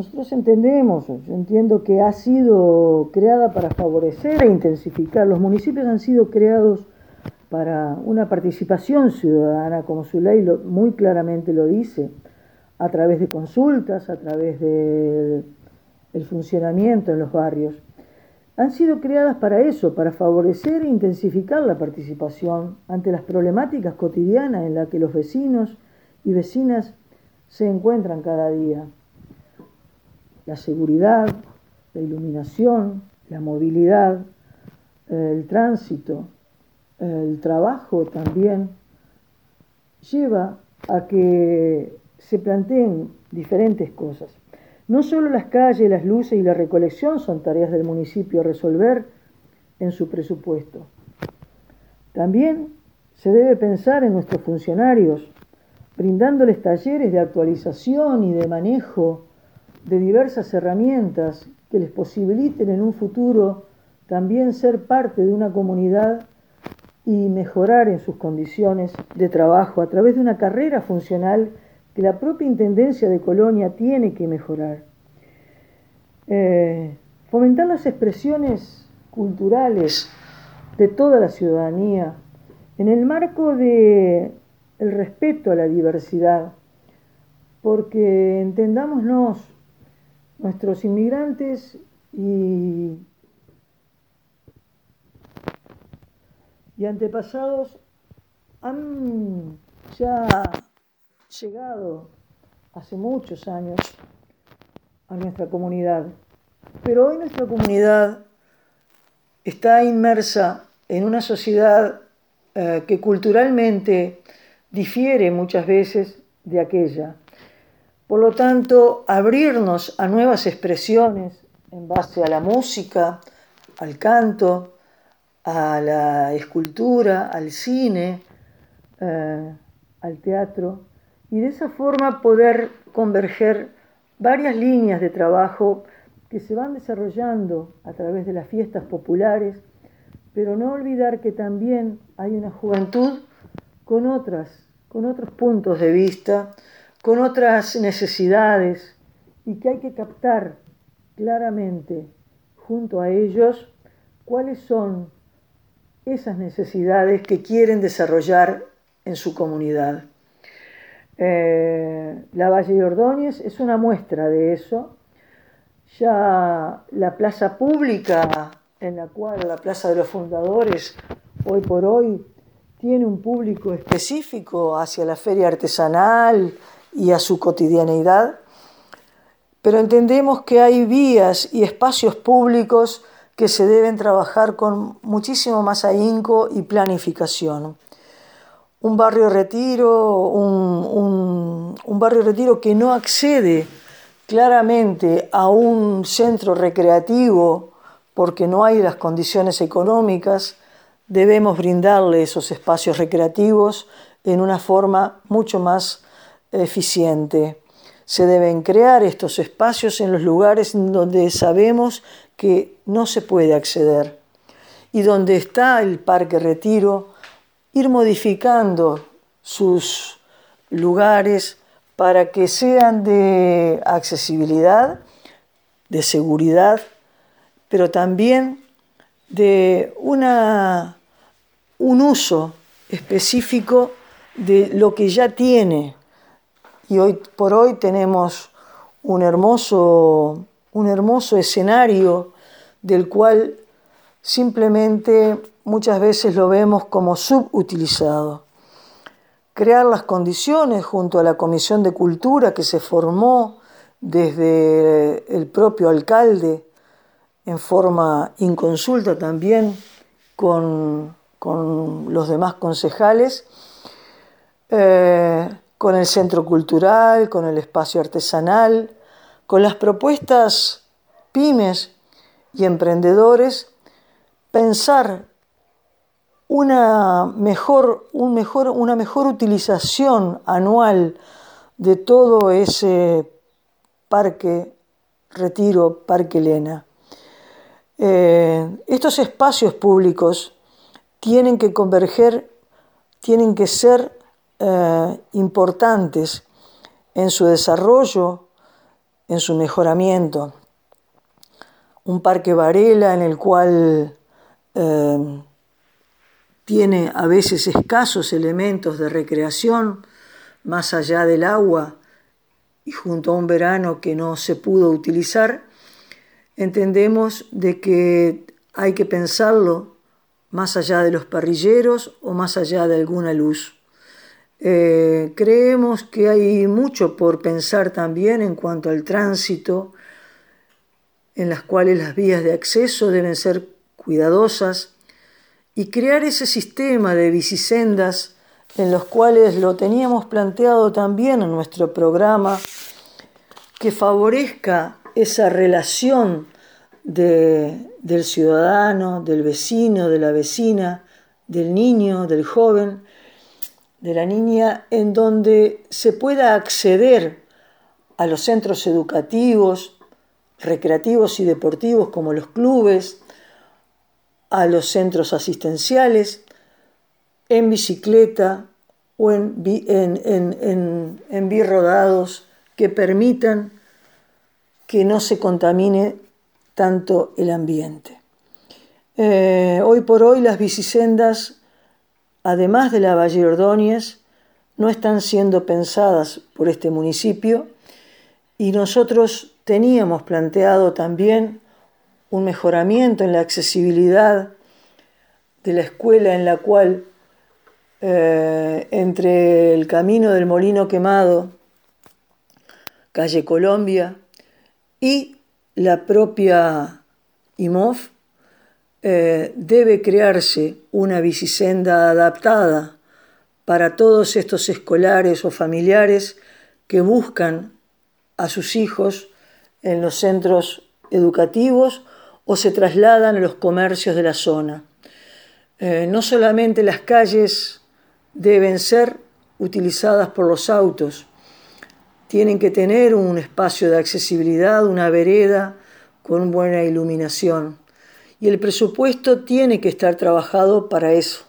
nosotros entendemos, yo entiendo que ha sido creada para favorecer e intensificar. Los municipios han sido creados para una participación ciudadana, como su ley muy claramente lo dice, a través de consultas, a través del funcionamiento en los barrios. Han sido creadas para eso, para favorecer e intensificar la participación ante las problemáticas cotidianas en las que los vecinos y vecinas se encuentran cada día la seguridad, la iluminación, la movilidad, el tránsito, el trabajo también, lleva a que se planteen diferentes cosas. No solo las calles, las luces y la recolección son tareas del municipio a resolver en su presupuesto. También se debe pensar en nuestros funcionarios, brindándoles talleres de actualización y de manejo de diversas herramientas que les posibiliten en un futuro también ser parte de una comunidad y mejorar en sus condiciones de trabajo a través de una carrera funcional que la propia Intendencia de Colonia tiene que mejorar. Eh, fomentar las expresiones culturales de toda la ciudadanía en el marco de el respeto a la diversidad, porque entendámonos, nuestros inmigrantes y, y antepasados han ya llegado hace muchos años a nuestra comunidad, pero hoy nuestra comunidad está inmersa en una sociedad eh, que culturalmente difiere muchas veces de aquella. Por lo tanto, abrirnos a nuevas expresiones en base a la música, al canto, a la escultura, al cine, eh, al teatro, y de esa forma poder converger varias líneas de trabajo que se van desarrollando a través de las fiestas populares, pero no olvidar que también hay una juventud con otras, con otros puntos de vista, con otras necesidades y que hay que captar claramente junto a ellos cuáles son esas necesidades que quieren desarrollar en su comunidad. Eh, la Valle de Ordóñez es una muestra de eso. Ya la plaza pública, en la cual la Plaza de los Fundadores hoy por hoy tiene un público específico hacia la feria artesanal, y a su cotidianidad, pero entendemos que hay vías y espacios públicos que se deben trabajar con muchísimo más ahínco y planificación. Un barrio retiro, un, un barrio retiro que no accede claramente a un centro recreativo porque no hay las condiciones económicas, debemos brindarle esos espacios recreativos en una forma mucho más eficiente. Se deben crear estos espacios en los lugares donde sabemos que no se puede acceder y donde está el Parque Retiro, ir modificando sus lugares para que sean de accesibilidad, de seguridad, pero también de una, un uso específico de lo que ya tiene y hoy por hoy tenemos un hermoso, un hermoso escenario del cual simplemente muchas veces lo vemos como subutilizado. Crear las condiciones junto a la Comisión de Cultura que se formó desde el propio alcalde en forma inconsulta también con, los demás concejales, eh, con el centro cultural, con el espacio artesanal, con las propuestas pymes y emprendedores, pensar una mejor, un mejor, una mejor utilización anual de todo ese parque Retiro, Parque Elena. Eh, estos espacios públicos tienen que converger, tienen que ser eh, importantes en su desarrollo, en su mejoramiento. Un parque Varela en el cual eh, tiene a veces escasos elementos de recreación más allá del agua y junto a un verano que no se pudo utilizar, entendemos de que hay que pensarlo más allá de los parrilleros o más allá de alguna luz. Eh, creemos que hay mucho por pensar también en cuanto al tránsito, en las cuales las vías de acceso deben ser cuidadosas y crear ese sistema de bicisendas en los cuales lo teníamos planteado también en nuestro programa, que favorezca esa relación del ciudadano, del vecino, de la vecina, del niño, del joven, de la niña, en donde se pueda acceder a los centros educativos, recreativos y deportivos como los clubes, a los centros asistenciales, en bicicleta o en, en, en birrodados que permitan que no se contamine tanto el ambiente. Eh, hoy por hoy las bicisendas, además de la Valle Ordóñez, no están siendo pensadas por este municipio y nosotros teníamos planteado también un mejoramiento en la accesibilidad de la escuela en la cual eh, entre el camino del Molino Quemado, calle Colombia, y la propia IMOF, eh, debe crearse una bicisenda adaptada para todos estos escolares o familiares que buscan a sus hijos en los centros educativos o se trasladan a los comercios de la zona. Eh, no solamente las calles deben ser utilizadas por los autos, tienen que tener un espacio de accesibilidad, una vereda con buena iluminación. Y el presupuesto tiene que estar trabajado para eso,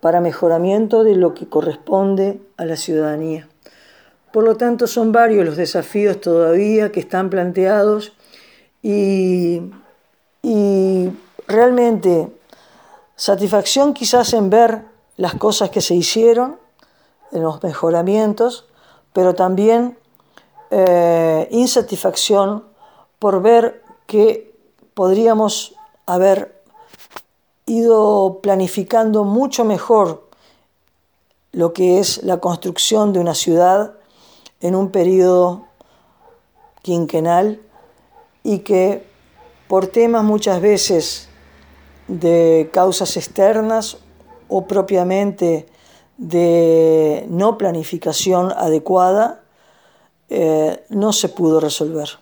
para mejoramiento de lo que corresponde a la ciudadanía. Por lo tanto, son varios los desafíos todavía que están planteados y, realmente satisfacción quizás en ver las cosas que se hicieron, en los mejoramientos, pero también eh, insatisfacción por ver que podríamos haber ido planificando mucho mejor lo que es la construcción de una ciudad en un periodo quinquenal y que por temas muchas veces de causas externas o propiamente de no planificación adecuada, eh, no se pudo resolver.